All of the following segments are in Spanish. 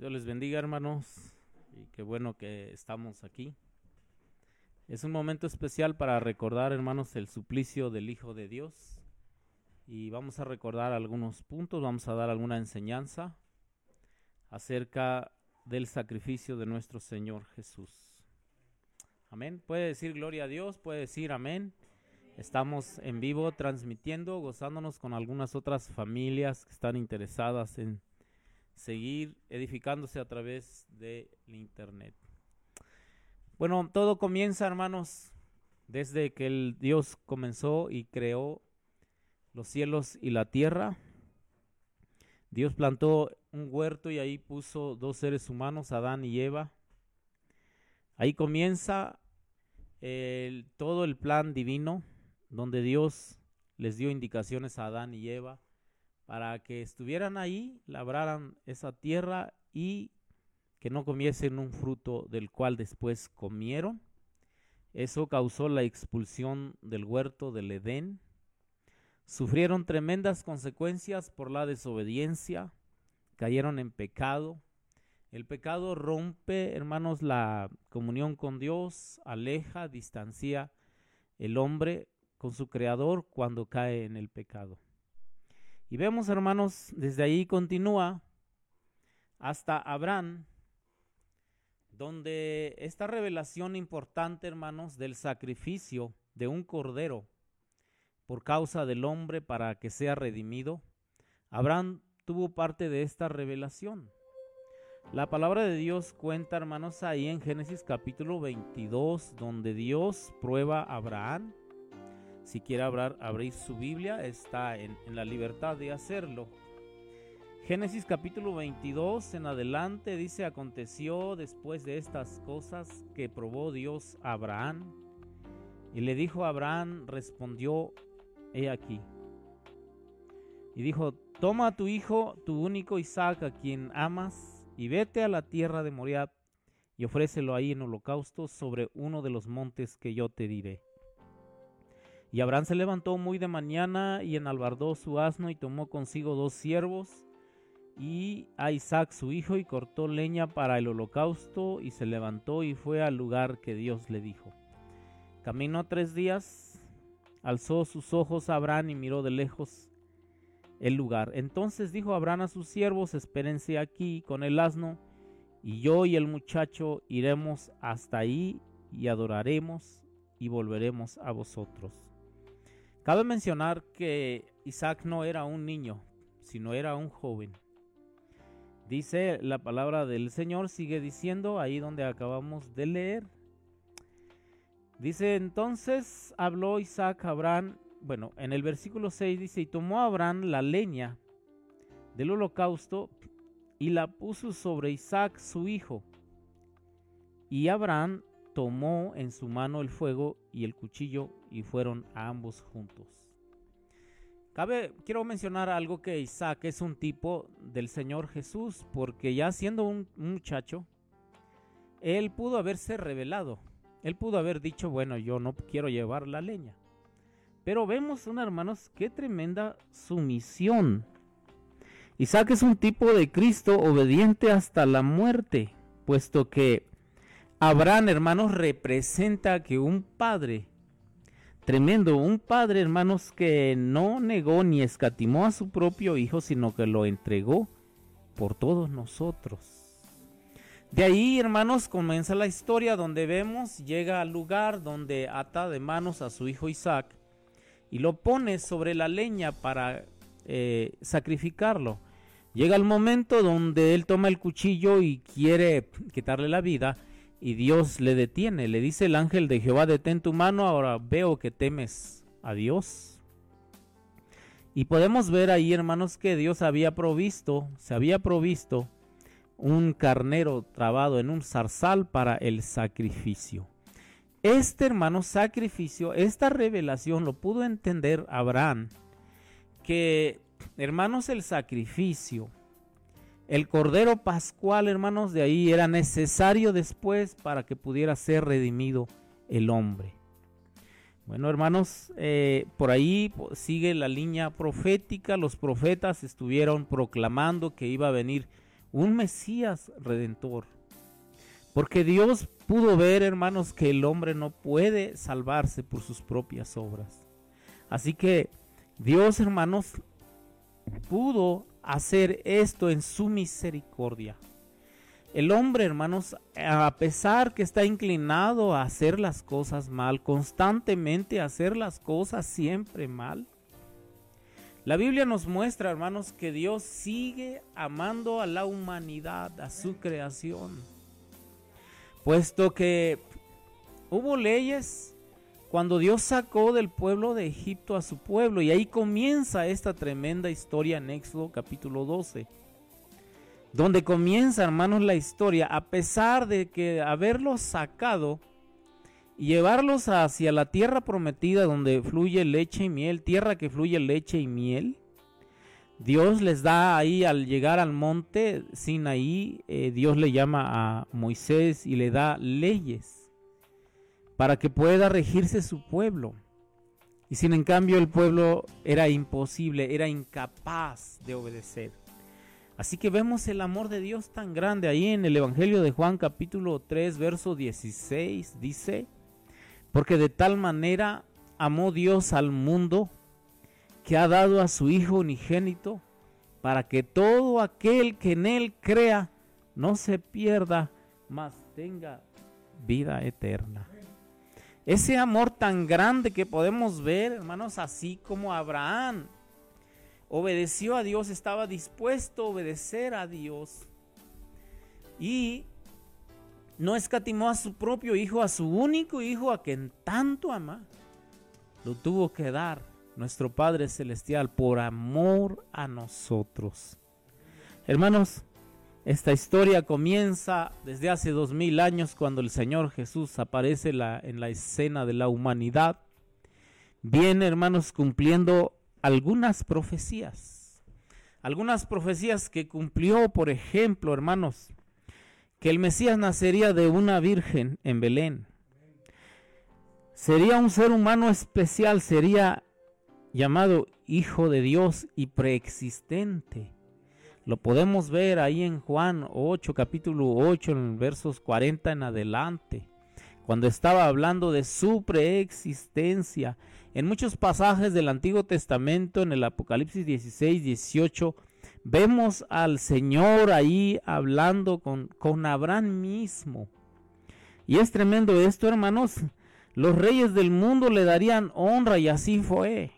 Dios les bendiga, hermanos, y qué bueno que estamos aquí. Es un momento especial para recordar, hermanos, el suplicio del Hijo de Dios. Y vamos a recordar algunos puntos, vamos a dar alguna enseñanza acerca del sacrificio de nuestro Señor Jesús. Amén. Puede decir gloria a Dios, puede decir amén. Estamos en vivo transmitiendo, gozándonos con algunas otras familias que están interesadas en seguir edificándose a través de internet. Bueno, todo comienza, hermanos, desde que el Dios comenzó y creó los cielos y la tierra. Dios plantó un huerto y ahí puso dos seres humanos, Adán y Eva. Ahí comienza todo el plan divino, donde Dios les dio indicaciones a Adán y Eva para que estuvieran ahí, labraran esa tierra y que no comiesen un fruto del cual después comieron. Eso causó la expulsión del huerto del Edén. Sufrieron tremendas consecuencias por la desobediencia, cayeron en pecado. El pecado rompe, hermanos, la comunión con Dios, aleja, distancia el hombre con su creador cuando cae en el pecado. Y vemos, hermanos, desde ahí continúa hasta Abraham, donde esta revelación importante, hermanos, del sacrificio de un cordero por causa del hombre para que sea redimido, Abraham tuvo parte de esta revelación. La palabra de Dios cuenta, hermanos, ahí en Génesis capítulo 22, donde Dios prueba a Abraham si quiere abrir su Biblia, está en, la libertad de hacerlo. Génesis capítulo 22 en adelante dice, aconteció después de estas cosas que probó Dios a Abraham. Y le dijo a Abraham, respondió, he aquí. Y dijo, toma a tu hijo, tu único Isaac, a quien amas, y vete a la tierra de Moriah, y ofrécelo ahí en holocausto sobre uno de los montes que yo te diré. Y Abraham se levantó muy de mañana y enalbardó su asno y tomó consigo dos siervos y a Isaac su hijo y cortó leña para el holocausto y se levantó y fue al lugar que Dios le dijo. Caminó tres días, alzó sus ojos a Abraham y miró de lejos el lugar. Entonces dijo Abraham a sus siervos, espérense aquí con el asno, y yo y el muchacho iremos hasta ahí y adoraremos y volveremos a vosotros. Cabe mencionar que Isaac no era un niño, sino era un joven. Dice la palabra del Señor, sigue diciendo ahí donde acabamos de leer. Dice entonces habló Isaac a Abraham, bueno, en el versículo 6 dice, y tomó Abraham la leña del holocausto y la puso sobre Isaac su hijo. Y Abraham tomó en su mano el fuego y el cuchillo y fueron ambos juntos. Cabe, quiero mencionar algo que Isaac es un tipo del Señor Jesús, porque ya siendo un muchacho, él pudo haberse revelado. Él pudo haber dicho, bueno, yo no quiero llevar la leña. Pero vemos, hermanos, qué tremenda sumisión. Isaac es un tipo de Cristo obediente hasta la muerte, puesto que Abraham, hermanos, representa que un padre Tremendo, un padre, hermanos, que no negó ni escatimó a su propio hijo, sino que lo entregó por todos nosotros. De ahí, hermanos, comienza la historia donde vemos, llega al lugar donde ata de manos a su hijo Isaac y lo pone sobre la leña para eh, sacrificarlo. Llega el momento donde él toma el cuchillo y quiere quitarle la vida y Dios le detiene, le dice el ángel de Jehová, detén tu mano, ahora veo que temes a Dios. Y podemos ver ahí, hermanos, que Dios había provisto, se había provisto un carnero trabado en un zarzal para el sacrificio. Este hermano sacrificio, esta revelación lo pudo entender Abraham, que hermanos el sacrificio el cordero pascual, hermanos, de ahí era necesario después para que pudiera ser redimido el hombre. Bueno, hermanos, eh, por ahí sigue la línea profética. Los profetas estuvieron proclamando que iba a venir un Mesías redentor. Porque Dios pudo ver, hermanos, que el hombre no puede salvarse por sus propias obras. Así que Dios, hermanos, pudo hacer esto en su misericordia. El hombre, hermanos, a pesar que está inclinado a hacer las cosas mal, constantemente a hacer las cosas siempre mal, la Biblia nos muestra, hermanos, que Dios sigue amando a la humanidad, a su creación. Puesto que hubo leyes cuando Dios sacó del pueblo de Egipto a su pueblo. Y ahí comienza esta tremenda historia en Éxodo capítulo 12 donde comienza, hermanos, la historia, a pesar de que haberlos sacado y llevarlos hacia la tierra prometida donde fluye leche y miel, tierra que fluye leche y miel, Dios les da ahí al llegar al monte Sinaí, eh, Dios le llama a Moisés y le da leyes para que pueda regirse su pueblo. Y sin en cambio el pueblo era imposible, era incapaz de obedecer. Así que vemos el amor de Dios tan grande ahí en el Evangelio de Juan capítulo 3 verso 16 dice, porque de tal manera amó Dios al mundo que ha dado a su Hijo unigénito para que todo aquel que en él crea no se pierda, mas tenga vida eterna. Ese amor tan grande que podemos ver, hermanos, así como Abraham obedeció a Dios, estaba dispuesto a obedecer a Dios y no escatimó a su propio hijo, a su único hijo a quien tanto ama, lo tuvo que dar nuestro Padre Celestial por amor a nosotros. Hermanos, esta historia comienza desde hace dos mil años cuando el Señor Jesús aparece en la escena de la humanidad. Viene, hermanos, cumpliendo algunas profecías. Algunas profecías que cumplió, por ejemplo, hermanos, que el Mesías nacería de una virgen en Belén. Sería un ser humano especial, sería llamado Hijo de Dios y preexistente. Lo podemos ver ahí en Juan 8, capítulo 8, en versos 40 en adelante, cuando estaba hablando de su preexistencia en muchos pasajes del Antiguo Testamento, en el Apocalipsis 16, 18, vemos al Señor ahí hablando con, con Abraham mismo. Y es tremendo esto, hermanos. Los reyes del mundo le darían honra y así fue.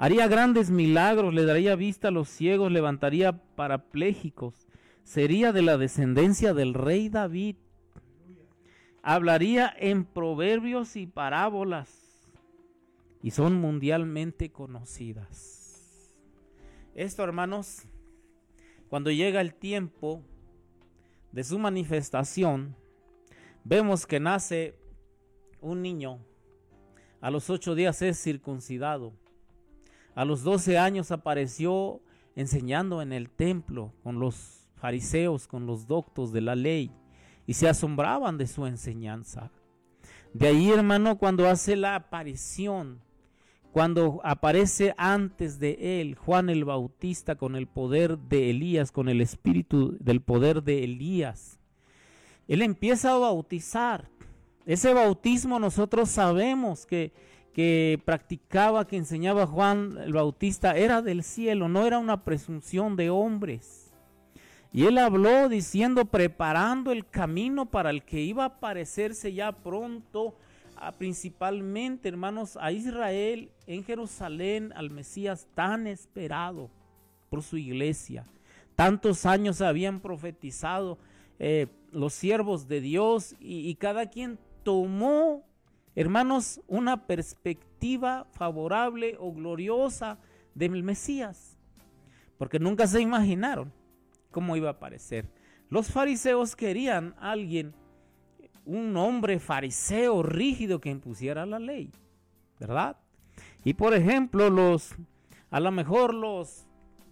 Haría grandes milagros, le daría vista a los ciegos, levantaría parapléjicos. Sería de la descendencia del rey David. Hablaría en proverbios y parábolas y son mundialmente conocidas. Esto, hermanos, cuando llega el tiempo de su manifestación, vemos que nace un niño. A los ocho días es circuncidado. A los doce años apareció enseñando en el templo con los fariseos, con los doctos de la ley, y se asombraban de su enseñanza. De ahí, hermano, cuando hace la aparición cuando aparece antes de él Juan el Bautista con el poder de Elías, con el espíritu del poder de Elías, él empieza a bautizar. Ese bautismo nosotros sabemos que, que practicaba, que enseñaba Juan el Bautista, era del cielo, no era una presunción de hombres. Y él habló diciendo, preparando el camino para el que iba a aparecerse ya pronto principalmente, hermanos, a Israel en Jerusalén, al Mesías tan esperado por su iglesia. Tantos años habían profetizado eh, los siervos de Dios y cada quien tomó, hermanos, una perspectiva favorable o gloriosa del Mesías, porque nunca se imaginaron cómo iba a aparecer. Los fariseos querían a alguien un hombre fariseo rígido que impusiera la ley, ¿verdad? Y por ejemplo, los, a lo mejor los,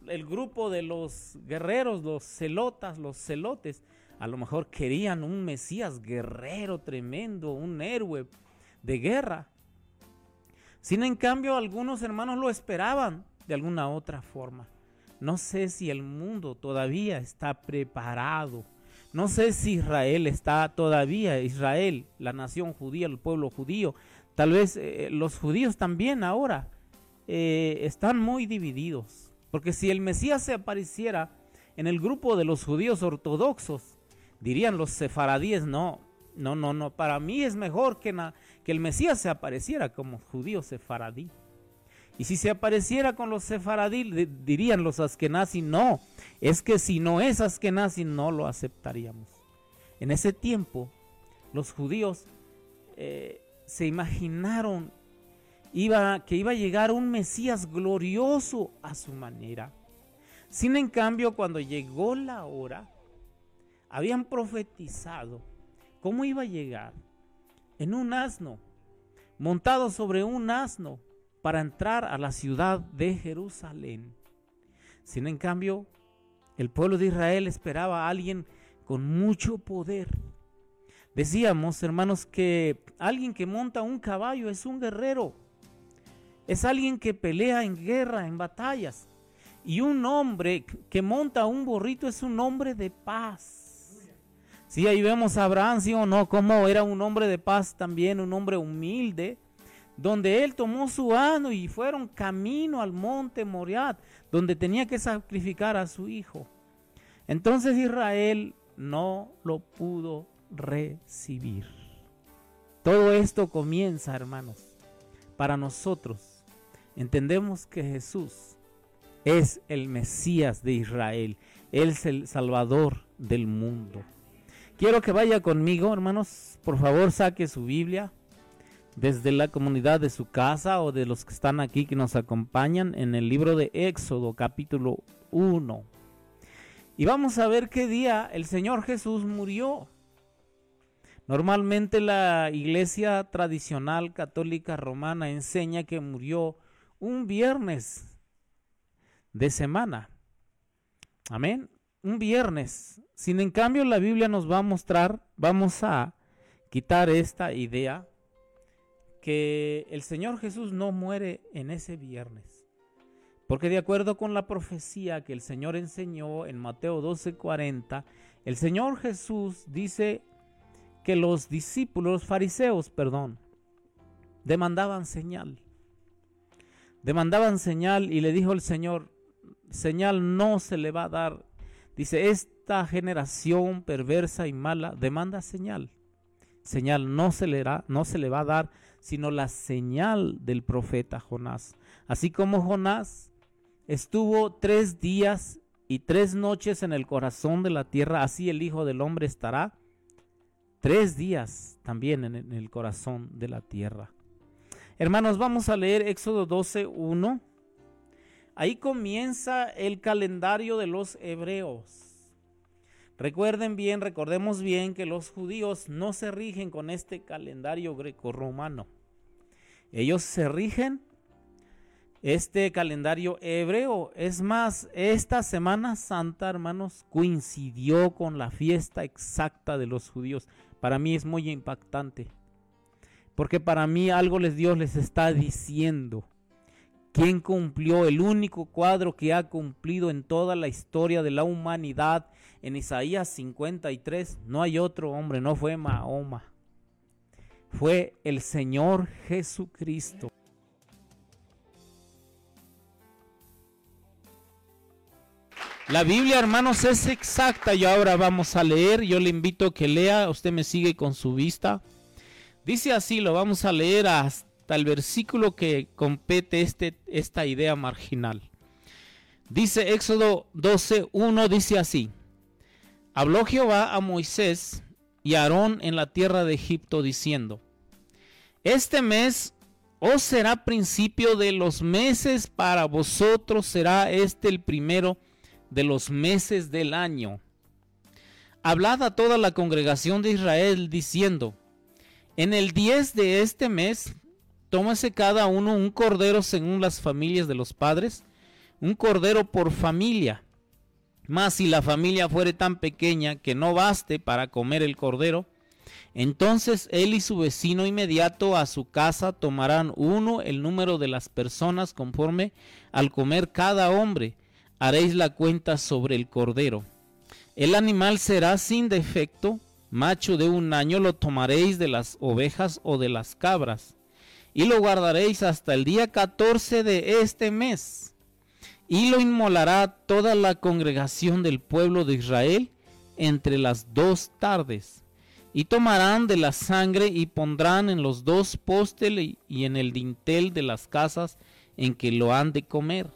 el grupo de los guerreros, los celotas, los celotes, a lo mejor querían un Mesías guerrero tremendo, un héroe de guerra. Sin en cambio, algunos hermanos lo esperaban de alguna otra forma. no sé si el mundo todavía está preparado. No sé si Israel está todavía, Israel, la nación judía, el pueblo judío. Tal vez eh, los judíos también ahora eh, están muy divididos. Porque si el Mesías se apareciera en el grupo de los judíos ortodoxos, dirían los sefaradíes, no, no, no, no, para mí es mejor que, el Mesías se apareciera como judío sefaradí. Y si se apareciera con los sefaradí, dirían los askenazi, no, es que si no es askenazi no lo aceptaríamos. En ese tiempo, los judíos eh, se imaginaron que iba a llegar un Mesías glorioso a su manera. Sin en cambio, cuando llegó la hora, habían profetizado cómo iba a llegar en un asno, montado sobre un asno, para entrar a la ciudad de Jerusalén. Sin en cambio, el pueblo de Israel esperaba a alguien con mucho poder. Decíamos, hermanos, que alguien que monta un caballo es un guerrero. Es alguien que pelea en guerra, en batallas. Y un hombre que monta un burrito es un hombre de paz. Sí, ahí vemos a Abraham, sí o no, como era un hombre de paz también, un hombre humilde, donde él tomó su ano y fueron camino al monte Moriat, donde tenía que sacrificar a su hijo. Entonces Israel no lo pudo recibir. Todo esto comienza, hermanos, para nosotros. Entendemos que Jesús es el Mesías de Israel, Él es el Salvador del mundo. Quiero que vaya conmigo, hermanos, por favor saque su Biblia desde la comunidad de su casa o de los que están aquí que nos acompañan en el libro de Éxodo capítulo 1. Y vamos a ver qué día el Señor Jesús murió. Normalmente la iglesia tradicional católica romana enseña que murió un viernes de semana. Amén. Un viernes. Sin en cambio la Biblia nos va a mostrar, vamos a quitar esta idea que el Señor Jesús no muere en ese viernes. Porque de acuerdo con la profecía que el Señor enseñó en Mateo 12:40, el Señor Jesús dice que los discípulos fariseos, perdón, demandaban señal. Demandaban señal y le dijo el Señor, señal no se le va a dar. Dice, esta generación perversa y mala demanda señal. Señal no se le, no se le va a dar sino la señal del profeta Jonás. Así como Jonás estuvo tres días y tres noches en el corazón de la tierra, así el Hijo del Hombre estará tres días también en el corazón de la tierra. Hermanos, vamos a leer Éxodo 12, 1. Ahí comienza el calendario de los hebreos. Recuerden bien, recordemos bien que los judíos no se rigen con este calendario greco-romano. Ellos se rigen este calendario hebreo. Es más, esta Semana Santa, hermanos, coincidió con la fiesta exacta de los judíos. Para mí es muy impactante. Porque para mí algo Dios les está diciendo. ¿Quién cumplió el único cuadro que ha cumplido en toda la historia de la humanidad? En Isaías 53 no hay otro hombre, no fue Mahoma fue el Señor Jesucristo. La Biblia, hermanos, es exacta. Y ahora vamos a leer. Yo le invito a que lea. Usted me sigue con su vista. Dice así, lo vamos a leer hasta el versículo que compete este, esta idea marginal. Dice Éxodo 12, 1, dice así. Habló Jehová a Moisés y a Aarón en la tierra de Egipto diciendo, este mes os será principio de los meses, para vosotros será este el primero de los meses del año. Hablad a toda la congregación de Israel diciendo, en el 10 de este mes, tómase cada uno un cordero según las familias de los padres, un cordero por familia. Mas si la familia fuere tan pequeña que no baste para comer el cordero, entonces él y su vecino inmediato a su casa tomarán uno el número de las personas conforme al comer cada hombre. haréis la cuenta sobre el cordero. El animal será sin defecto, macho de un año lo tomaréis de las ovejas o de las cabras, y lo guardaréis hasta el día 14 de este mes, y lo inmolará toda la congregación del pueblo de Israel entre las dos tardes. Y tomarán de la sangre y pondrán en los dos postes y en el dintel de las casas en que lo han de comer.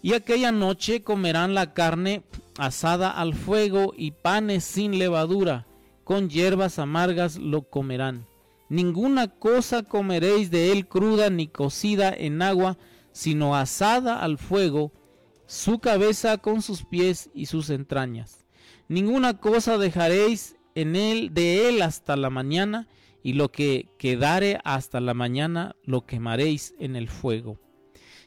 Y aquella noche comerán la carne asada al fuego y panes sin levadura, con hierbas amargas lo comerán. Ninguna cosa comeréis de él cruda ni cocida en agua, sino asada al fuego, su cabeza con sus pies y sus entrañas. Ninguna cosa dejaréis en él de él hasta la mañana, y lo que quedare hasta la mañana lo quemaréis en el fuego.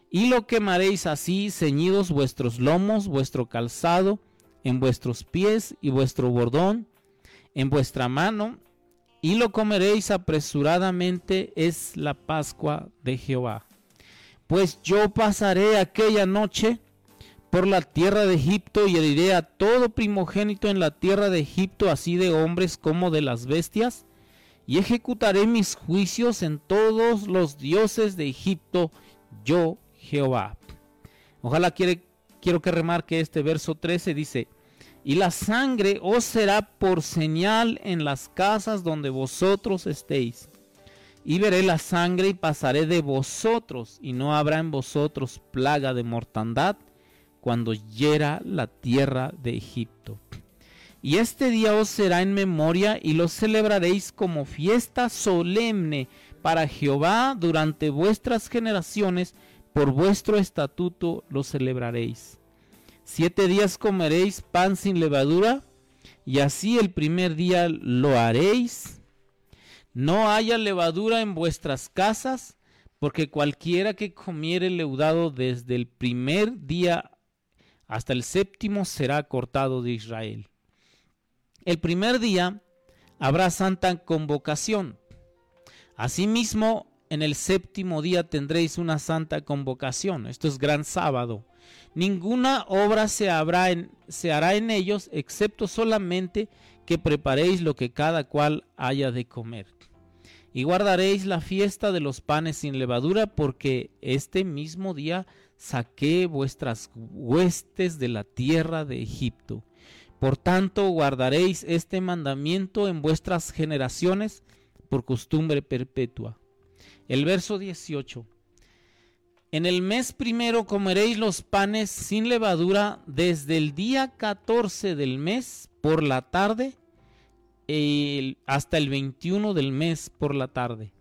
Y lo quemaréis así, ceñidos vuestros lomos, vuestro calzado, en vuestros pies y vuestro bordón, en vuestra mano, y lo comeréis apresuradamente, es la Pascua de Jehová. Pues yo pasaré aquella noche por la tierra de Egipto y heriré a todo primogénito en la tierra de Egipto, así de hombres como de las bestias, y ejecutaré mis juicios en todos los dioses de Egipto, yo Jehová. Ojalá quiero que remarque este verso 13, dice, y la sangre os será por señal en las casas donde vosotros estéis. Y veré la sangre y pasaré de vosotros, y no habrá en vosotros plaga de mortandad cuando hiera la tierra de Egipto. Y este día os será en memoria y lo celebraréis como fiesta solemne para Jehová durante vuestras generaciones, por vuestro estatuto lo celebraréis. Siete días comeréis pan sin levadura, y así el primer día lo haréis. No haya levadura en vuestras casas, porque cualquiera que comiere leudado desde el primer día hasta el séptimo será cortado de Israel. El primer día habrá santa convocación. Asimismo, en el séptimo día tendréis una santa convocación. Esto es gran sábado. Ninguna obra se, se hará en ellos, excepto solamente que preparéis lo que cada cual haya de comer. Y guardaréis la fiesta de los panes sin levadura, porque este mismo día saqué vuestras huestes de la tierra de Egipto. Por tanto, guardaréis este mandamiento en vuestras generaciones por costumbre perpetua. El verso 18. En el mes primero comeréis los panes sin levadura desde el día 14 del mes por la tarde hasta el 21 del mes por la tarde.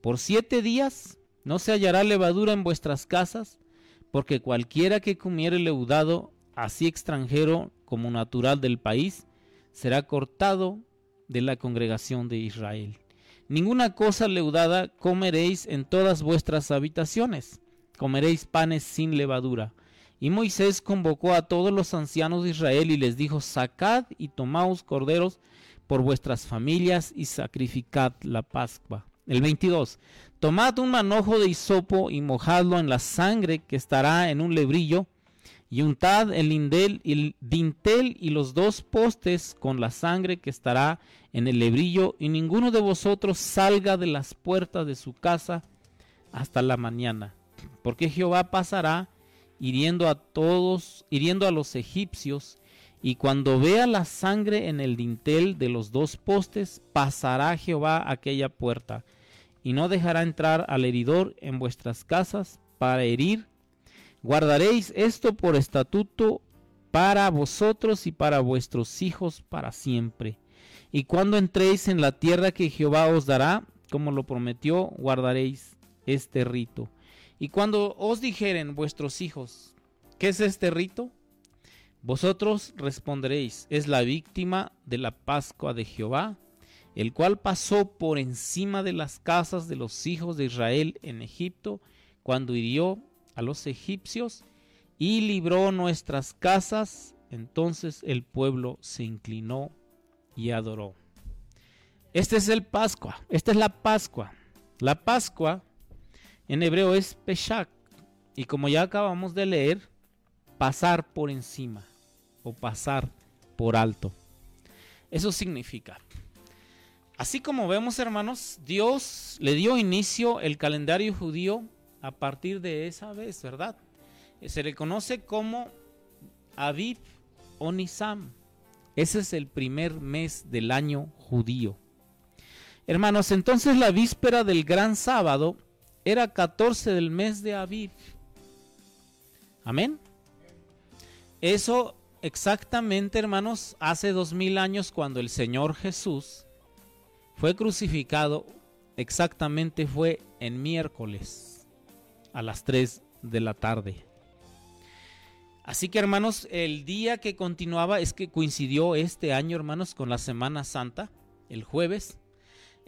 Por siete días no se hallará levadura en vuestras casas, porque cualquiera que comiere leudado, así extranjero como natural del país, será cortado de la congregación de Israel. Ninguna cosa leudada comeréis en todas vuestras habitaciones. Comeréis panes sin levadura. Y Moisés convocó a todos los ancianos de Israel y les dijo, sacad y tomaos corderos por vuestras familias y sacrificad la Pascua. El 22. Tomad un manojo de hisopo y mojadlo en la sangre que estará en un lebrillo y untad el, lindel, el dintel y los dos postes con la sangre que estará en el lebrillo, y ninguno de vosotros salga de las puertas de su casa hasta la mañana, porque Jehová pasará hiriendo a todos, hiriendo a los egipcios, y cuando vea la sangre en el dintel de los dos postes, pasará Jehová aquella puerta, y no dejará entrar al heridor en vuestras casas para herir Guardaréis esto por estatuto para vosotros y para vuestros hijos para siempre. Y cuando entréis en la tierra que Jehová os dará, como lo prometió, guardaréis este rito. Y cuando os dijeren vuestros hijos, ¿qué es este rito? Vosotros responderéis, es la víctima de la Pascua de Jehová, el cual pasó por encima de las casas de los hijos de Israel en Egipto, cuando hirió a los egipcios y libró nuestras casas. Entonces el pueblo se inclinó y adoró. Este es el Pascua, esta es la Pascua. La Pascua en hebreo es Peshach y como ya acabamos de leer, pasar por encima o pasar por alto. Eso significa. Así como vemos, hermanos, Dios le dio inicio el calendario judío a partir de esa vez, ¿verdad? Se le conoce como Aviv o Nisam. Ese es el primer mes del año judío. Hermanos, entonces la víspera del gran sábado era 14 del mes de Aviv. Amén. Eso exactamente, hermanos, hace dos mil años cuando el Señor Jesús fue crucificado, exactamente fue en miércoles a las 3 de la tarde. Así que hermanos, el día que continuaba es que coincidió este año, hermanos, con la Semana Santa, el jueves.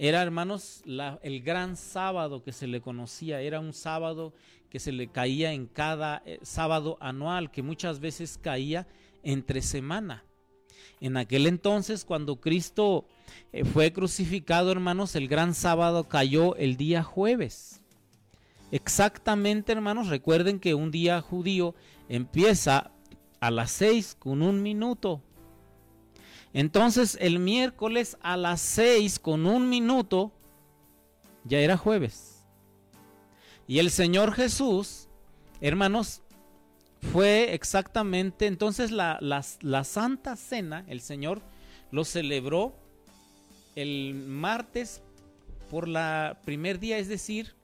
Era, hermanos, el gran sábado que se le conocía. Era un sábado que se le caía en cada eh, sábado anual, que muchas veces caía entre semana. En aquel entonces, cuando Cristo eh, fue crucificado, hermanos, el gran sábado cayó el día jueves. Exactamente, hermanos, recuerden que un día judío empieza a las seis con un minuto. Entonces el miércoles a las seis con un minuto ya era jueves. Y el Señor Jesús, hermanos, fue exactamente, entonces la, la Santa Cena, el Señor lo celebró el martes por la primer día, es decir,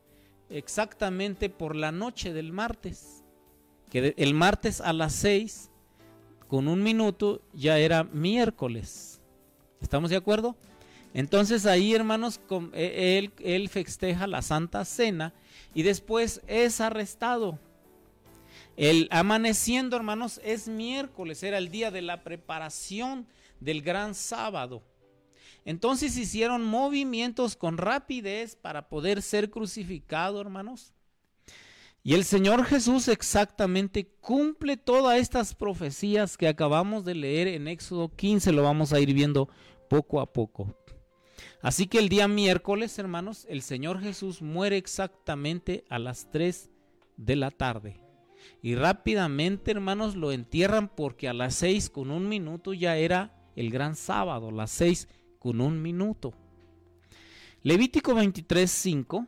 exactamente por la noche del martes que el martes a las 6 con un minuto ya era miércoles. ¿Estamos de acuerdo? Entonces ahí, hermanos, e, él, él festeja la Santa Cena y después es arrestado. El amaneciendo, hermanos, es miércoles, era el día de la preparación del gran sábado. Entonces hicieron movimientos con rapidez para poder ser crucificado, hermanos. Y el Señor Jesús exactamente cumple todas estas profecías que acabamos de leer en Éxodo 15, lo vamos a ir viendo poco a poco. Así que el día miércoles, hermanos, el Señor Jesús muere exactamente a las 3 de la tarde. Y rápidamente, hermanos, lo entierran porque a las 6 con un minuto ya era el gran sábado, las 6 con un minuto. Levítico 23, 5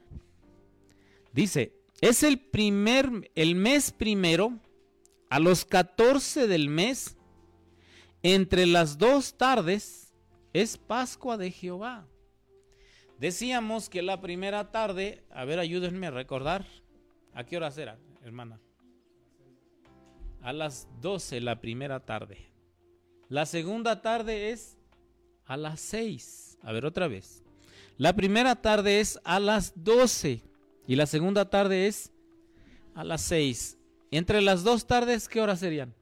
dice, es el primer, el mes primero, a los 14 del mes, entre las dos tardes, es Pascua de Jehová. Decíamos que la primera tarde, a ver, ayúdenme a recordar, ¿a qué hora era, hermana? A las 12 la primera tarde. La segunda tarde es a las 6. A ver, otra vez. La primera tarde es a las 12. Y la segunda tarde es a las 6. Entre las dos tardes, ¿qué horas serían?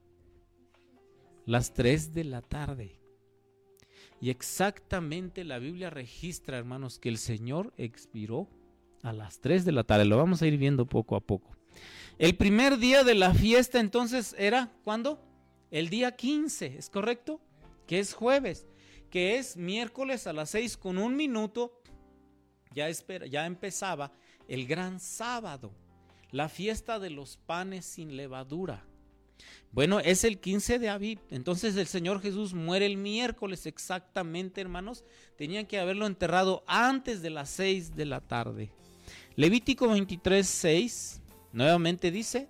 Las 3 de la tarde. Y exactamente la Biblia registra, hermanos, que el Señor expiró a las 3 de la tarde. Lo vamos a ir viendo poco a poco. El primer día de la fiesta entonces era, ¿cuándo? El día 15, ¿es correcto? Que es jueves, que es miércoles a las 6 con un minuto. Ya, espera, ya empezaba el gran sábado, la fiesta de los panes sin levadura. Bueno, es el 15 de Aviv. Entonces el Señor Jesús muere el miércoles exactamente, hermanos. Tenían que haberlo enterrado antes de las 6 de la tarde. Levítico 23, 6 nuevamente dice,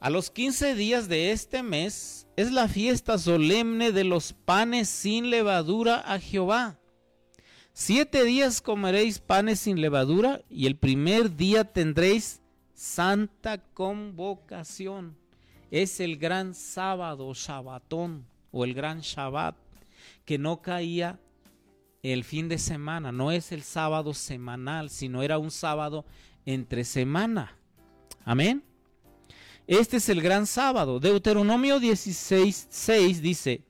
a los 15 días de este mes es la fiesta solemne de los panes sin levadura a Jehová. Siete días comeréis panes sin levadura y el primer día tendréis santa convocación. Es el gran sábado, Shabbatón, o el gran Shabbat, que no caía el fin de semana, no es el sábado semanal, sino era un sábado entre semana. Amén. Este es el gran sábado. Deuteronomio 16, 6 dice,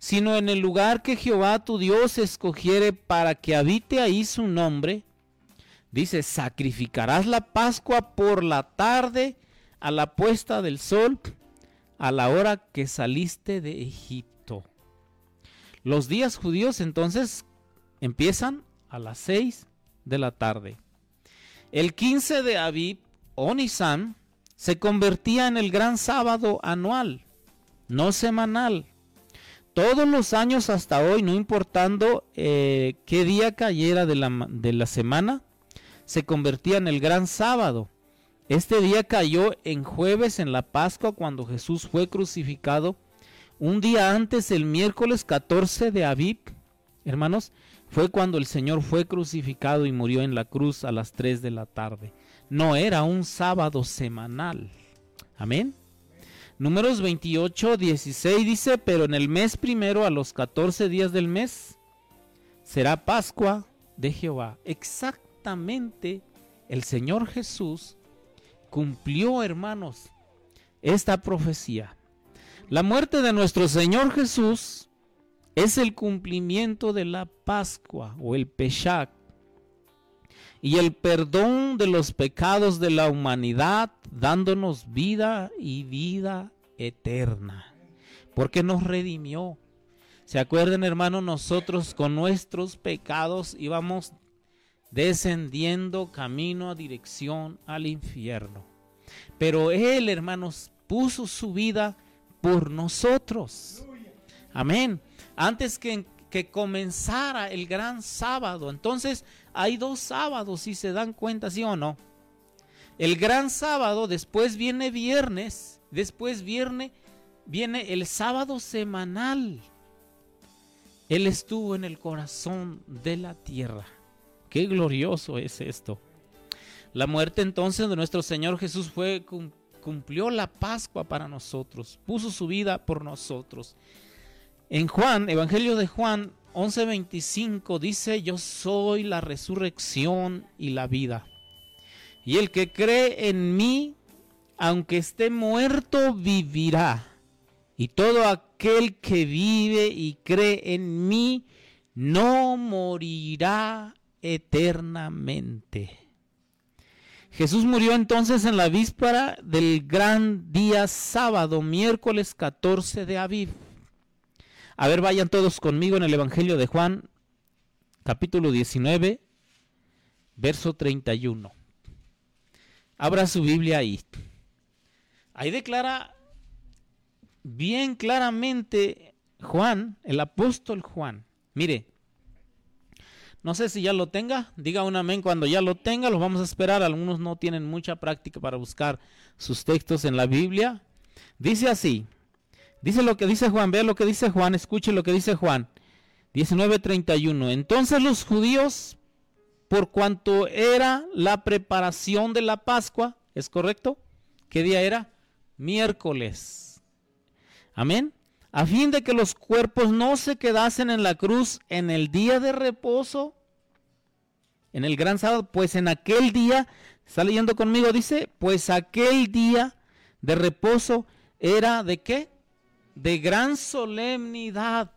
sino en el lugar que Jehová tu Dios escogiere para que habite ahí su nombre. Dice, sacrificarás la Pascua por la tarde a la puesta del sol, a la hora que saliste de Egipto. Los días judíos entonces empiezan a las 6 de la tarde. El 15 de Abib o se convertía en el gran sábado anual, no semanal. Todos los años hasta hoy, no importando eh, qué día cayera de la, de la semana, se convertía en el gran sábado. Este día cayó en jueves en la Pascua cuando Jesús fue crucificado. Un día antes, el miércoles 14 de Aviv, hermanos, fue cuando el Señor fue crucificado y murió en la cruz a las 3 de la tarde. No era un sábado semanal. Amén. Números 28, 16 dice, pero en el mes primero, a los 14 días del mes, será Pascua de Jehová. Exactamente el Señor Jesús cumplió, hermanos, esta profecía. La muerte de nuestro Señor Jesús es el cumplimiento de la Pascua o el Peshac y el perdón de los pecados de la humanidad, dándonos vida y vida eterna, porque nos redimió. ¿Se acuerdan, hermanos? Nosotros con nuestros pecados íbamos descendiendo camino a dirección al infierno. Pero Él, hermanos, puso su vida por nosotros. Amén. Antes que, que comenzara el gran sábado. Entonces, hay dos sábados, si se dan cuenta, sí o no. El gran sábado, después viene viernes, después viene, viene el sábado semanal. Él estuvo en el corazón de la tierra. Qué glorioso es esto. La muerte entonces de nuestro Señor Jesús fue cumplió la Pascua para nosotros, puso su vida por nosotros. En Juan, Evangelio de Juan 11:25 dice, "Yo soy la resurrección y la vida. Y el que cree en mí, aunque esté muerto, vivirá. Y todo aquel que vive y cree en mí, no morirá eternamente. Jesús murió entonces en la víspera del gran día sábado, miércoles 14 de Aviv. A ver, vayan todos conmigo en el Evangelio de Juan, capítulo 19, verso 31. Abra su Biblia ahí. Ahí declara bien claramente Juan, el apóstol Juan. Mire, no sé si ya lo tenga, diga un amén cuando ya lo tenga, los vamos a esperar. Algunos no tienen mucha práctica para buscar sus textos en la Biblia. Dice así, dice lo que dice Juan, vea lo que dice Juan, escuche lo que dice Juan. 19:31. Entonces los judíos, por cuanto era la preparación de la Pascua, ¿es correcto? ¿Qué día era? Miércoles. Amén a fin de que los cuerpos no se quedasen en la cruz en el día de reposo, en el gran sábado, pues en aquel día, está leyendo conmigo, dice, pues aquel día de reposo era de qué? De gran solemnidad.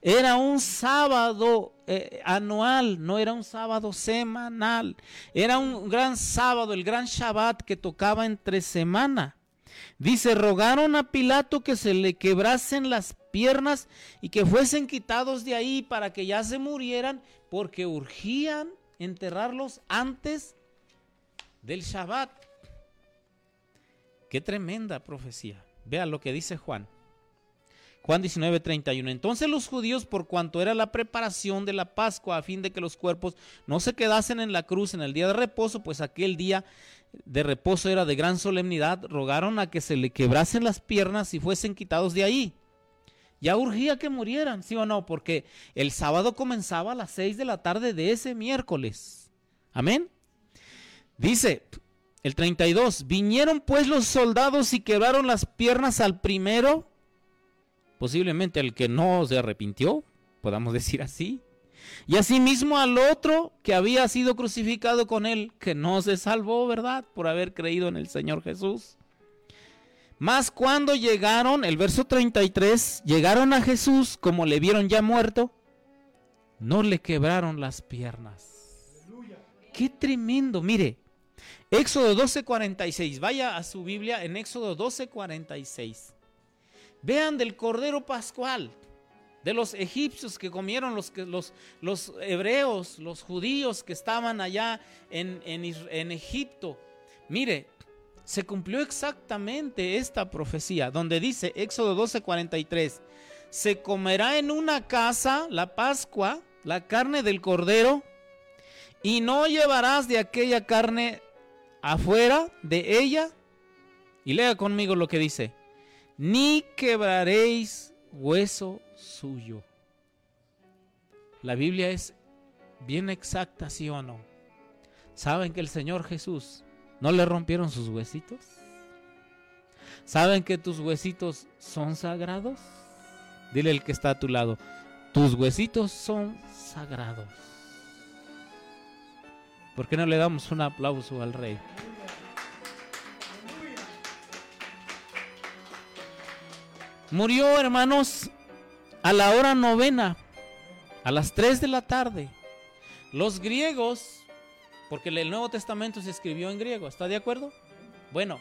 Era un sábado eh, anual, no era un sábado semanal. Era un gran sábado, el gran Shabbat que tocaba entre semana. Dice, rogaron a Pilato que se le quebrasen las piernas y que fuesen quitados de ahí para que ya se murieran, porque urgían enterrarlos antes del Shabbat. Qué tremenda profecía. Vea lo que dice Juan. Juan 19, 31. Entonces los judíos, por cuanto era la preparación de la Pascua, a fin de que los cuerpos no se quedasen en la cruz en el día de reposo, pues aquel día de reposo era de gran solemnidad, rogaron a que se le quebrasen las piernas y fuesen quitados de ahí. Ya urgía que murieran, sí o no, porque el sábado comenzaba a las seis de la tarde de ese miércoles. Amén. Dice el 32, vinieron pues los soldados y quebraron las piernas al primero, posiblemente al que no se arrepintió, podamos decir así, y asimismo al otro que había sido crucificado con él, que no se salvó, ¿verdad? Por haber creído en el Señor Jesús. Mas cuando llegaron, el verso 33, llegaron a Jesús como le vieron ya muerto, no le quebraron las piernas. Qué tremendo, mire. Éxodo 12:46, vaya a su Biblia en Éxodo 12:46. Vean del Cordero Pascual de los egipcios que comieron los, los, los hebreos, los judíos que estaban allá en, en, en Egipto. Mire, se cumplió exactamente esta profecía, donde dice Éxodo 12:43, se comerá en una casa la Pascua, la carne del cordero, y no llevarás de aquella carne afuera de ella. Y lea conmigo lo que dice, ni quebraréis hueso suyo. La Biblia es bien exacta, sí o no. ¿Saben que el Señor Jesús no le rompieron sus huesitos? ¿Saben que tus huesitos son sagrados? Dile el que está a tu lado, tus huesitos son sagrados. ¿Por qué no le damos un aplauso al rey? Murió, hermanos, a la hora novena, a las 3 de la tarde. Los griegos, porque el Nuevo Testamento se escribió en griego, ¿está de acuerdo? Bueno,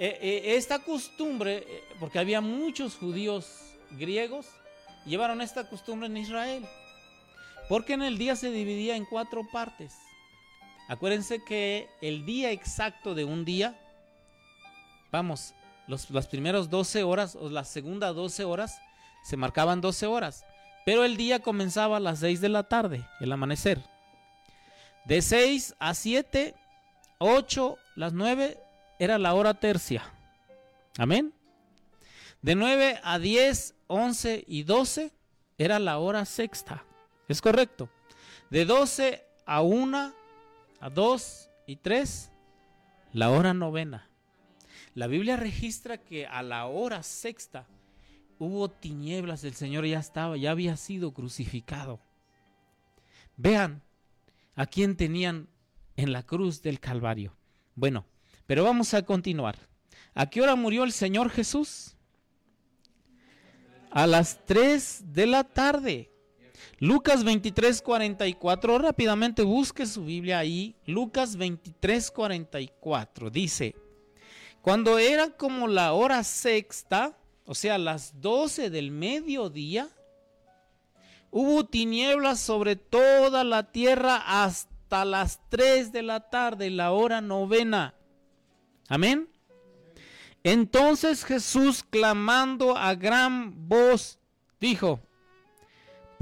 eh, eh, esta costumbre, eh, porque había muchos judíos griegos, llevaron esta costumbre en Israel. Porque en el día se dividía en cuatro partes. Acuérdense que el día exacto de un día, vamos, las primeras 12 horas o las segundas 12 horas se marcaban 12 horas. Pero el día comenzaba a las 6 de la tarde, el amanecer. De 6 a 7, 8, las 9 era la hora tercia. Amén. De 9 a 10, 11 y 12 era la hora sexta. Es correcto. De 12 a 1, a 2 y 3, la hora novena. La Biblia registra que a la hora sexta hubo tinieblas, el Señor ya estaba, ya había sido crucificado. Vean a quién tenían en la cruz del Calvario. Bueno, pero vamos a continuar. ¿A qué hora murió el Señor Jesús? A las 3 de la tarde. Lucas 23, 44. Rápidamente busque su Biblia ahí. Lucas 23, 44. Dice, cuando era como la hora sexta, o sea, las 12 del mediodía, hubo tinieblas sobre toda la tierra hasta las 3 de la tarde, la hora novena. Amén. Entonces Jesús, clamando a gran voz, dijo,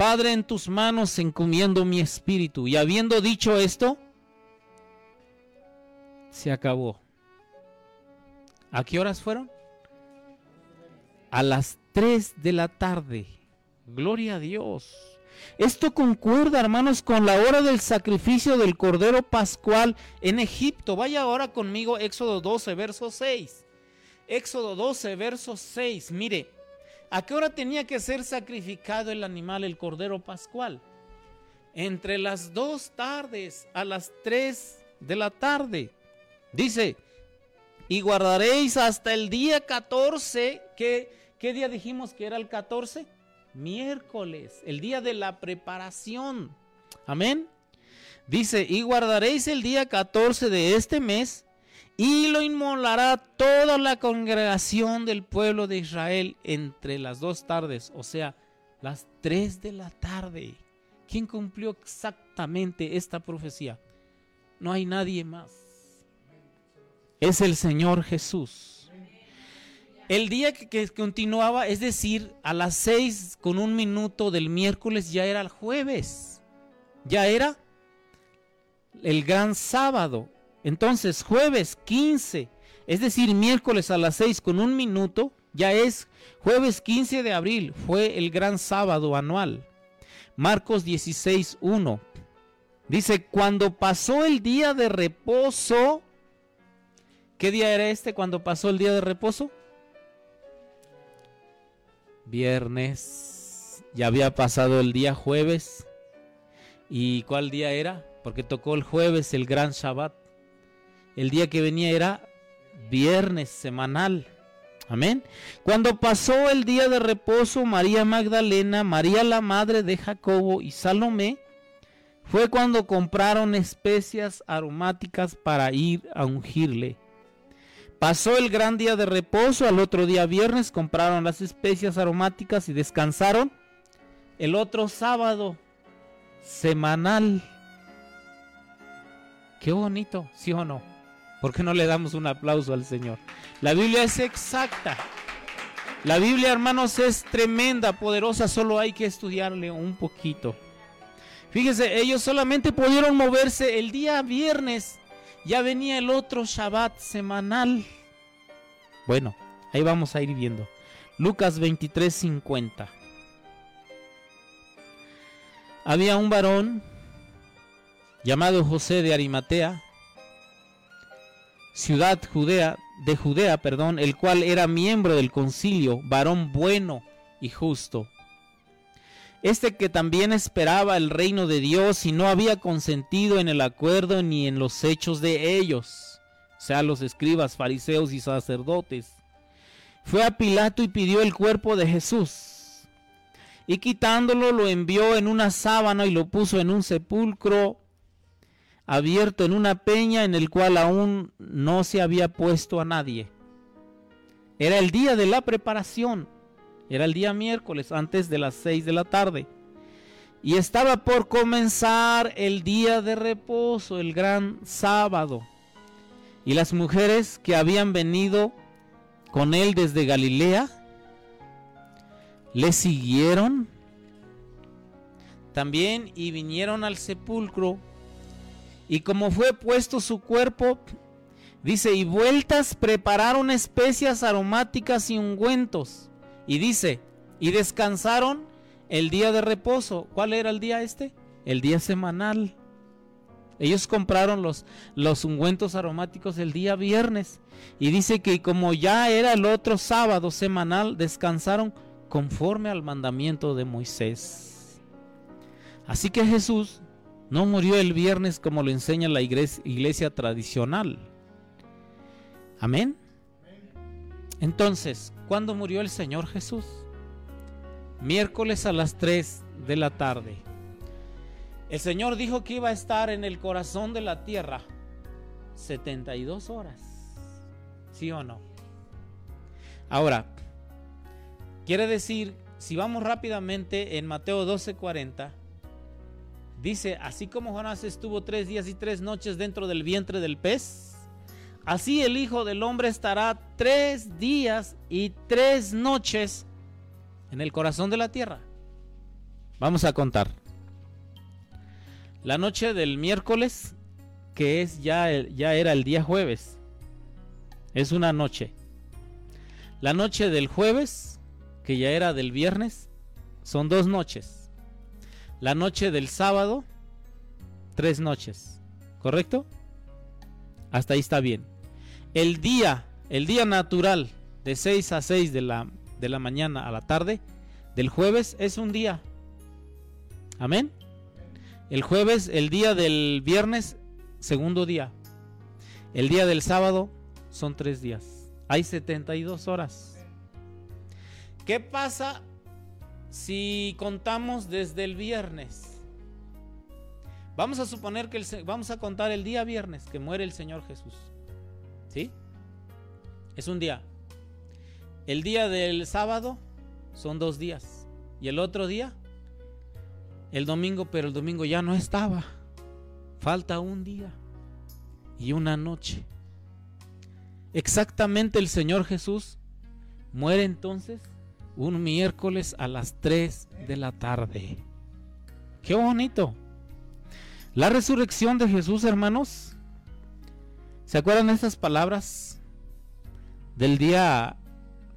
Padre, en tus manos encomiendo mi espíritu. Y habiendo dicho esto, se acabó. ¿A qué horas fueron? A las 3 de la tarde. Gloria a Dios. Esto concuerda, hermanos, con la hora del sacrificio del Cordero Pascual en Egipto. Vaya ahora conmigo, Éxodo 12, verso 6. Éxodo 12, verso 6. Mire, ¿A qué hora tenía que ser sacrificado el animal, el cordero pascual? Entre las dos tardes a las tres de la tarde. Dice, y guardaréis hasta el día 14, que, ¿qué día dijimos que era el 14? Miércoles, el día de la preparación. Amén. Dice, y guardaréis el día 14 de este mes y lo inmolará toda la congregación del pueblo de Israel entre las dos tardes, o sea, las tres de la tarde. ¿Quién cumplió exactamente esta profecía? No hay nadie más. Es el Señor Jesús. El día que, continuaba, es decir, a las seis con un minuto del miércoles ya era el jueves. Ya era el gran sábado. Entonces, jueves 15, es decir, miércoles a las 6 con un minuto, ya es jueves 15 de abril, fue el gran sábado anual. Marcos 16, 1. Dice, cuando pasó el día de reposo, ¿qué día era este cuando pasó el día de reposo? Viernes. Ya había pasado el día jueves. ¿Y cuál día era? Porque tocó el jueves, el gran Shabbat. El día que venía era viernes semanal. Amén. Cuando pasó el día de reposo, María Magdalena, María la madre de Jacobo y Salomé, fue cuando compraron especias aromáticas para ir a ungirle. Pasó el gran día de reposo, al otro día viernes compraron las especias aromáticas y descansaron. El otro sábado semanal. Qué bonito, ¿sí o no? ¿Por qué no le damos un aplauso al Señor? La Biblia es exacta. La Biblia, hermanos, es tremenda, poderosa, solo hay que estudiarle un poquito. Fíjense, ellos solamente pudieron moverse el día viernes. Ya venía el otro Shabbat semanal. Bueno, ahí vamos a ir viendo. Lucas 23, 50. Había un varón llamado José de Arimatea, ciudad Judea, de Judea, perdón, el cual era miembro del concilio, varón bueno y justo. Este que también esperaba el reino de Dios y no había consentido en el acuerdo ni en los hechos de ellos, sea, los escribas, fariseos y sacerdotes, fue a Pilato y pidió el cuerpo de Jesús. Y quitándolo lo envió en una sábana y lo puso en un sepulcro abierto en una peña en el cual aún no se había puesto a nadie. Era el día de la preparación, era el día miércoles antes de las seis de la tarde. Y estaba por comenzar el día de reposo, el gran sábado. Y las mujeres que habían venido con él desde Galilea, le siguieron también y vinieron al sepulcro y como fue puesto su cuerpo, dice, y vueltas prepararon especias aromáticas y ungüentos. Y dice, y descansaron el día de reposo. ¿Cuál era el día este? El día semanal. Ellos compraron los, los ungüentos aromáticos el día viernes. Y dice que como ya era el otro sábado semanal, descansaron conforme al mandamiento de Moisés. Así que Jesús no murió el viernes como lo enseña la iglesia, tradicional. Amén. Entonces, ¿cuándo murió el Señor Jesús? Miércoles a las 3 de la tarde. El Señor dijo que iba a estar en el corazón de la tierra 72 horas. ¿Sí o no? Ahora, quiere decir, si vamos rápidamente en Mateo 12:40, Dice, así como Jonás estuvo tres días y tres noches dentro del vientre del pez, así el Hijo del Hombre estará tres días y tres noches en el corazón de la tierra. Vamos a contar. La noche del miércoles, que es ya, ya era el día jueves, es una noche. La noche del jueves, que ya era del viernes, son dos noches. La noche del sábado, tres noches. ¿Correcto? Hasta ahí está bien. El día, el día natural de 6 a 6 de la, de la mañana a la tarde del jueves es un día. Amén. El jueves, el día del viernes, segundo día. El día del sábado son tres días. Hay 72 horas. ¿Qué pasa si contamos desde el viernes, vamos a suponer que vamos a contar el día viernes que muere el Señor Jesús. ¿Sí? Es un día. El día del sábado son dos días. Y el otro día, el domingo, pero el domingo ya no estaba. Falta un día y una noche. Exactamente el Señor Jesús muere entonces un miércoles a las 3 de la tarde. Qué bonito. La resurrección de Jesús, hermanos. ¿Se acuerdan de estas palabras del día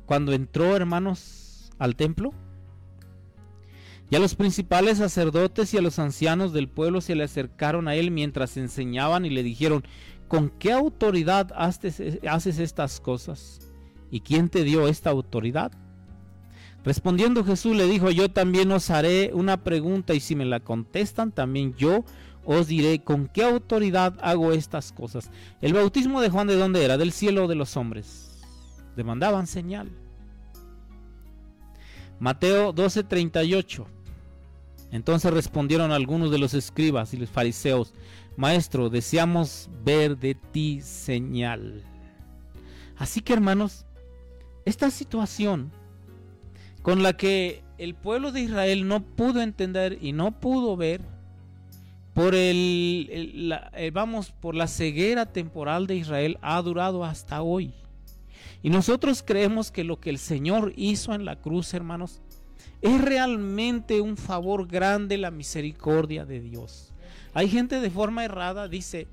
cuando entró, hermanos, al templo? Y a los principales sacerdotes y a los ancianos del pueblo se le acercaron a él mientras enseñaban y le dijeron, ¿con qué autoridad haces, haces estas cosas? ¿Y quién te dio esta autoridad? Respondiendo Jesús le dijo, yo también os haré una pregunta y si me la contestan, también yo os diré con qué autoridad hago estas cosas. El bautismo de Juan de dónde era? Del cielo de los hombres. Demandaban señal. Mateo 12:38. Entonces respondieron algunos de los escribas y los fariseos, Maestro, deseamos ver de ti señal. Así que hermanos, esta situación con la que el pueblo de Israel no pudo entender y no pudo ver por el, eh, vamos por la ceguera temporal de Israel ha durado hasta hoy. Y nosotros creemos que lo que el Señor hizo en la cruz, hermanos, es realmente un favor grande la misericordia de Dios. Hay gente de forma errada, dice,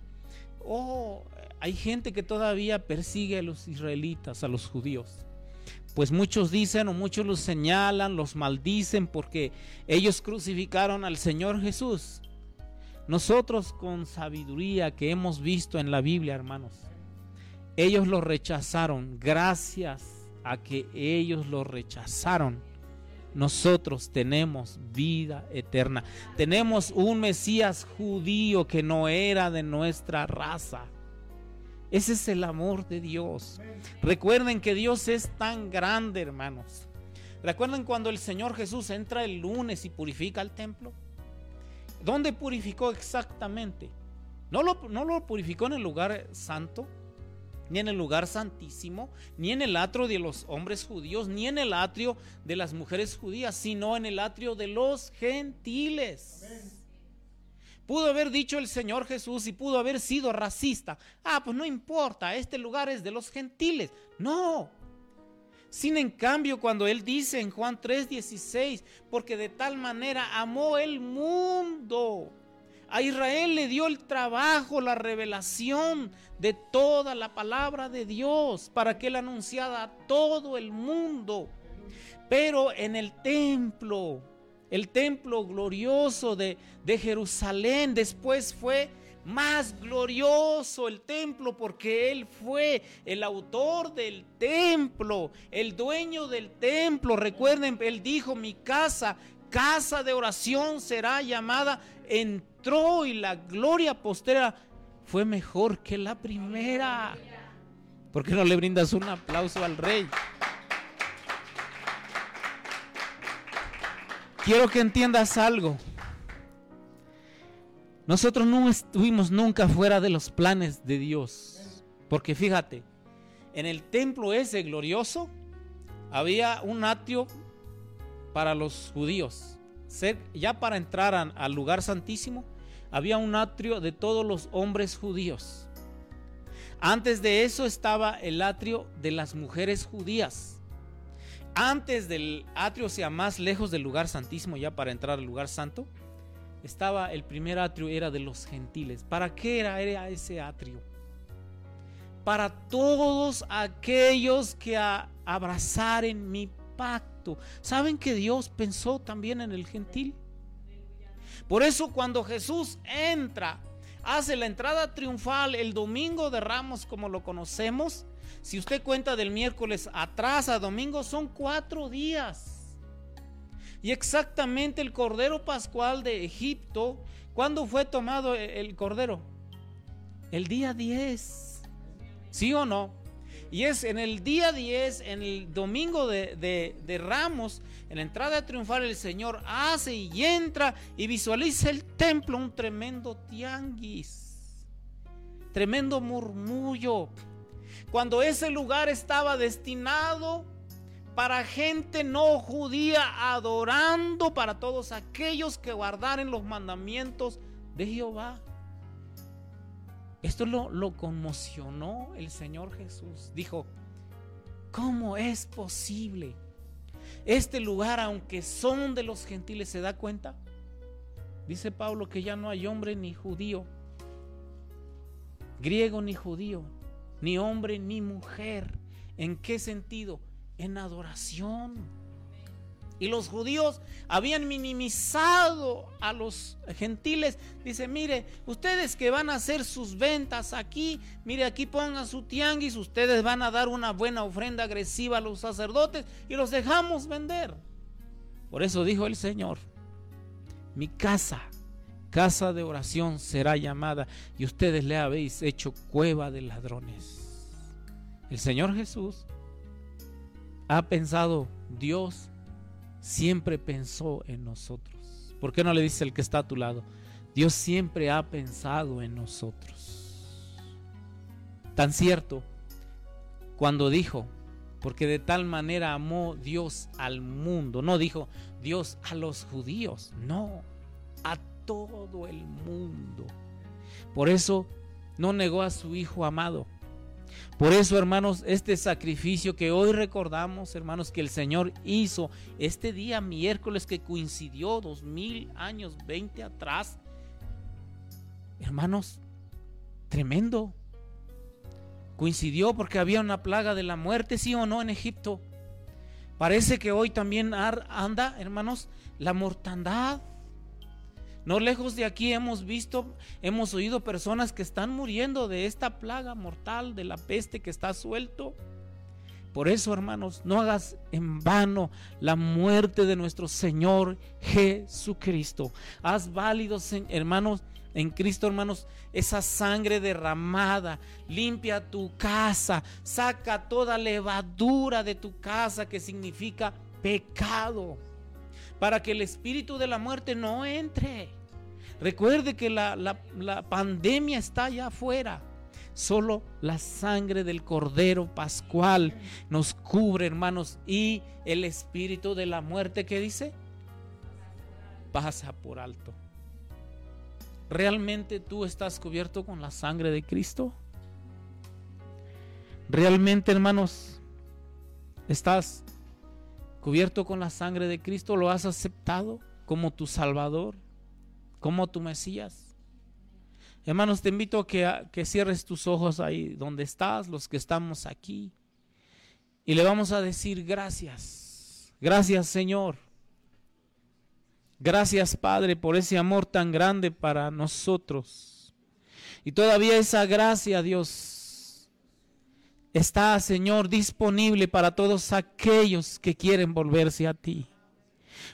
oh, hay gente que todavía persigue a los israelitas, a los judíos. Pues muchos dicen o muchos los señalan, los maldicen porque ellos crucificaron al Señor Jesús. Nosotros con sabiduría que hemos visto en la Biblia, hermanos, ellos lo rechazaron. Gracias a que ellos lo rechazaron, nosotros tenemos vida eterna. Tenemos un Mesías judío que no era de nuestra raza. Ese es el amor de Dios. Recuerden que Dios es tan grande, hermanos. Recuerden cuando el Señor Jesús entra el lunes y purifica el templo. ¿Dónde purificó exactamente? No lo, no lo purificó en el lugar santo, ni en el lugar santísimo, ni en el atrio de los hombres judíos, ni en el atrio de las mujeres judías, sino en el atrio de los gentiles. Pudo haber dicho el Señor Jesús y pudo haber sido racista. Ah, pues no importa, este lugar es de los gentiles. No, sin en cambio, cuando él dice en Juan 3:16, porque de tal manera amó el mundo, a Israel le dio el trabajo, la revelación de toda la palabra de Dios para que él anunciara a todo el mundo. Pero en el templo, el templo glorioso de, de Jerusalén, después fue más glorioso el templo porque Él fue el autor del templo, el dueño del templo. Recuerden, Él dijo, mi casa, casa de oración será llamada. Entró y la gloria postera fue mejor que la primera. ¿Por qué no le brindas un aplauso al rey? Quiero que entiendas algo. Nosotros no estuvimos nunca fuera de los planes de Dios. Porque fíjate, en el templo ese glorioso había un atrio para los judíos. Ya para entrar al lugar santísimo, había un atrio de todos los hombres judíos. Antes de eso estaba el atrio de las mujeres judías. Antes del atrio, o sea, más lejos del lugar santísimo, ya para entrar al lugar santo, estaba el primer atrio, era de los gentiles. ¿Para qué era, era ese atrio? Para todos aquellos que abrazaren mi pacto. ¿Saben que Dios pensó también en el gentil? Por eso cuando Jesús entra, hace la entrada triunfal el domingo de Ramos como lo conocemos, si usted cuenta del miércoles atrás a domingo, son cuatro días. Y exactamente el Cordero Pascual de Egipto, ¿cuándo fue tomado e-, el Cordero? El día 10. ¿Sí o no? Y es en el día 10, en el domingo de, de, Ramos, en la entrada triunfal, el Señor hace y entra y visualiza el templo, un tremendo tianguis, tremendo murmullo. Cuando ese lugar estaba destinado para gente no judía, adorando para todos aquellos que guardaren los mandamientos de Jehová. Esto lo, lo conmocionó el Señor Jesús. Dijo, ¿cómo es posible? Este lugar, aunque son de los gentiles, ¿se da cuenta? Dice Pablo que ya no hay hombre ni judío, griego ni judío, ni hombre ni mujer. ¿En qué sentido? en adoración. Y los judíos habían minimizado a los gentiles. Dice, mire, ustedes que van a hacer sus ventas aquí, mire, aquí pongan su tianguis, ustedes van a dar una buena ofrenda agresiva a los sacerdotes y los dejamos vender. Por eso dijo el Señor, mi casa, casa de oración será llamada y ustedes le habéis hecho cueva de ladrones. El Señor Jesús ha pensado Dios, siempre pensó en nosotros. ¿Por qué no le dice el que está a tu lado? Dios siempre ha pensado en nosotros. Tan cierto, cuando dijo, porque de tal manera amó Dios al mundo, no dijo Dios a los judíos, no, a todo el mundo. Por eso no negó a su Hijo amado. Por eso, hermanos, este sacrificio que hoy recordamos, hermanos, que el Señor hizo este día miércoles que coincidió dos mil años, veinte atrás, hermanos, tremendo. Coincidió porque había una plaga de la muerte, sí o no, en Egipto. Parece que hoy también anda, hermanos, la mortandad. No lejos de aquí hemos visto, hemos oído personas que están muriendo de esta plaga mortal, de la peste que está suelto. Por eso, hermanos, no hagas en vano la muerte de nuestro Señor Jesucristo. Haz válidos, hermanos, en Cristo, hermanos, esa sangre derramada. Limpia tu casa. Saca toda levadura de tu casa que significa pecado para que el espíritu de la muerte no entre. Recuerde que la, pandemia está allá afuera. Solo la sangre del Cordero Pascual nos cubre, hermanos. Y el espíritu de la muerte, ¿qué dice? Pasa por alto. ¿Realmente tú estás cubierto con la sangre de Cristo? ¿Realmente, hermanos, estás cubierto con la sangre de Cristo, lo has aceptado como tu Salvador, como tu Mesías. Hermanos, te invito a que, que cierres tus ojos ahí donde estás, los que estamos aquí, y le vamos a decir gracias, gracias Señor. Gracias Padre por ese amor tan grande para nosotros. Y todavía esa gracia, Dios, está, Señor, disponible para todos aquellos que quieren volverse a ti.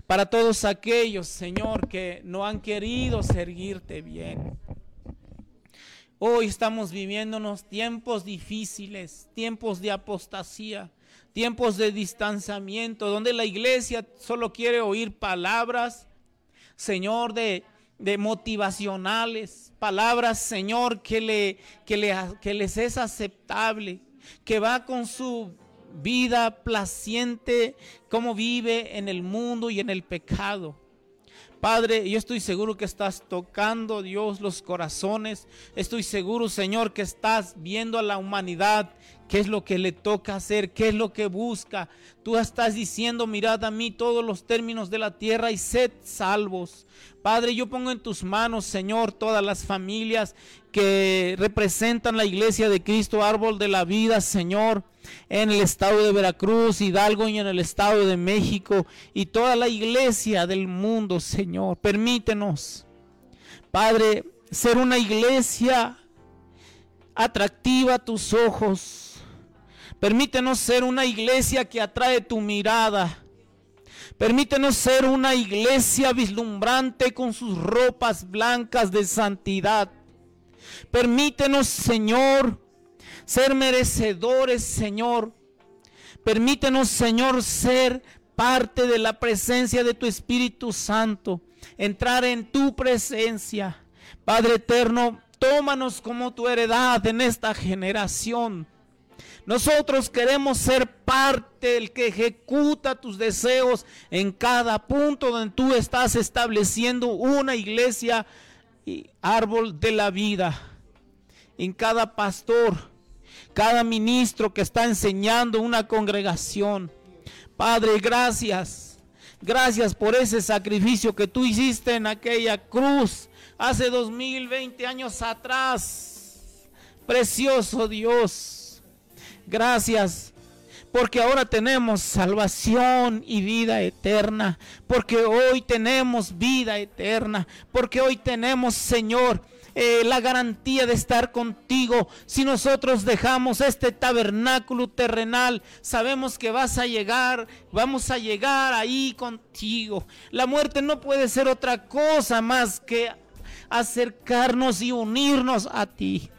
Para todos aquellos, Señor, que no han querido servirte bien. Hoy estamos viviendo unos tiempos difíciles, tiempos de apostasía, tiempos de distanciamiento, donde la iglesia solo quiere oír palabras, Señor, de, de motivacionales, palabras, Señor, que, le, que, le, que les es aceptable que va con su vida placiente, como vive en el mundo y en el pecado. Padre, yo estoy seguro que estás tocando, Dios, los corazones. Estoy seguro, Señor, que estás viendo a la humanidad qué es lo que le toca hacer, qué es lo que busca. Tú estás diciendo, mirad a mí todos los términos de la tierra y sed salvos. Padre, yo pongo en tus manos, Señor, todas las familias que representan la iglesia de Cristo, árbol de la vida, Señor, en el estado de Veracruz, Hidalgo y en el estado de México y toda la iglesia del mundo, Señor. Permítenos, Padre, ser una iglesia atractiva a tus ojos. Permítenos ser una iglesia que atrae tu mirada. Permítenos ser una iglesia vislumbrante con sus ropas blancas de santidad. Permítenos, Señor, ser merecedores, Señor. Permítenos, Señor, ser parte de la presencia de tu Espíritu Santo. Entrar en tu presencia. Padre eterno, tómanos como tu heredad en esta generación. Nosotros queremos ser parte del que ejecuta tus deseos en cada punto donde tú estás estableciendo una iglesia y árbol de la vida. En cada pastor, cada ministro que está enseñando una congregación. Padre, gracias. Gracias por ese sacrificio que tú hiciste en aquella cruz hace 2020 años atrás. Precioso Dios. Gracias porque ahora tenemos salvación y vida eterna, porque hoy tenemos vida eterna, porque hoy tenemos, Señor, eh, la garantía de estar contigo. Si nosotros dejamos este tabernáculo terrenal, sabemos que vas a llegar, vamos a llegar ahí contigo. La muerte no puede ser otra cosa más que acercarnos y unirnos a ti.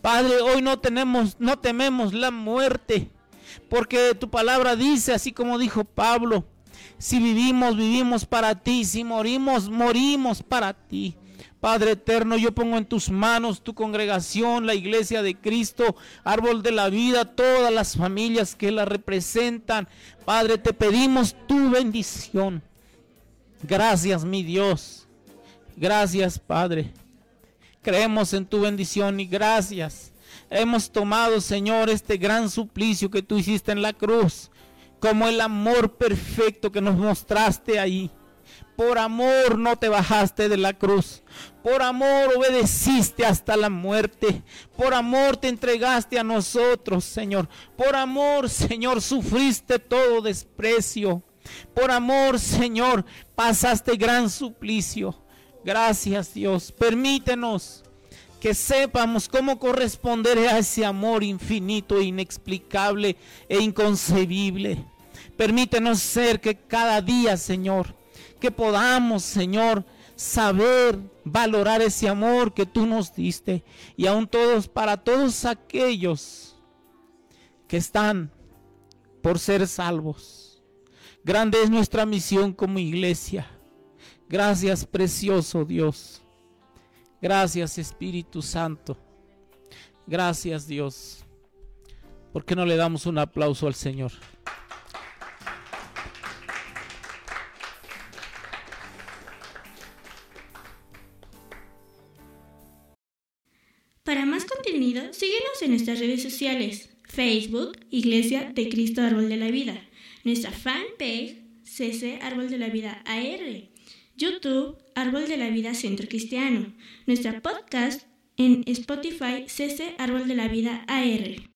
Padre, hoy no tenemos, no tememos la muerte porque tu palabra dice, así como dijo Pablo, si vivimos, vivimos para ti, si morimos, morimos para ti. Padre eterno, yo pongo en tus manos tu congregación, la iglesia de Cristo, árbol de la vida, todas las familias que la representan. Padre, te pedimos tu bendición. Gracias, mi Dios. Gracias, Padre. Creemos en tu bendición y gracias. Hemos tomado, Señor, este gran suplicio que tú hiciste en la cruz, como el amor perfecto que nos mostraste ahí. Por amor no te bajaste de la cruz. Por amor obedeciste hasta la muerte. Por amor te entregaste a nosotros, Señor. Por amor, Señor, sufriste todo desprecio. Por amor, Señor, pasaste gran suplicio. Gracias, Dios. Permítenos que sepamos cómo corresponder a ese amor infinito, inexplicable e inconcebible. Permítenos ser que cada día, Señor, que podamos, Señor, saber valorar ese amor que tú nos diste y aún todos para todos aquellos que están por ser salvos. Grande es nuestra misión como iglesia. Gracias, precioso Dios. Gracias, Espíritu Santo. Gracias, Dios. ¿Por qué no le damos un aplauso al Señor? Para más contenido, síguenos en nuestras redes sociales. Facebook, Iglesia de Cristo Árbol de la Vida. Nuestra fanpage, CC Árbol de la Vida AR. YouTube, Árbol de la Vida Centro Cristiano. Nuestra podcast en Spotify, CC Árbol de la Vida AR.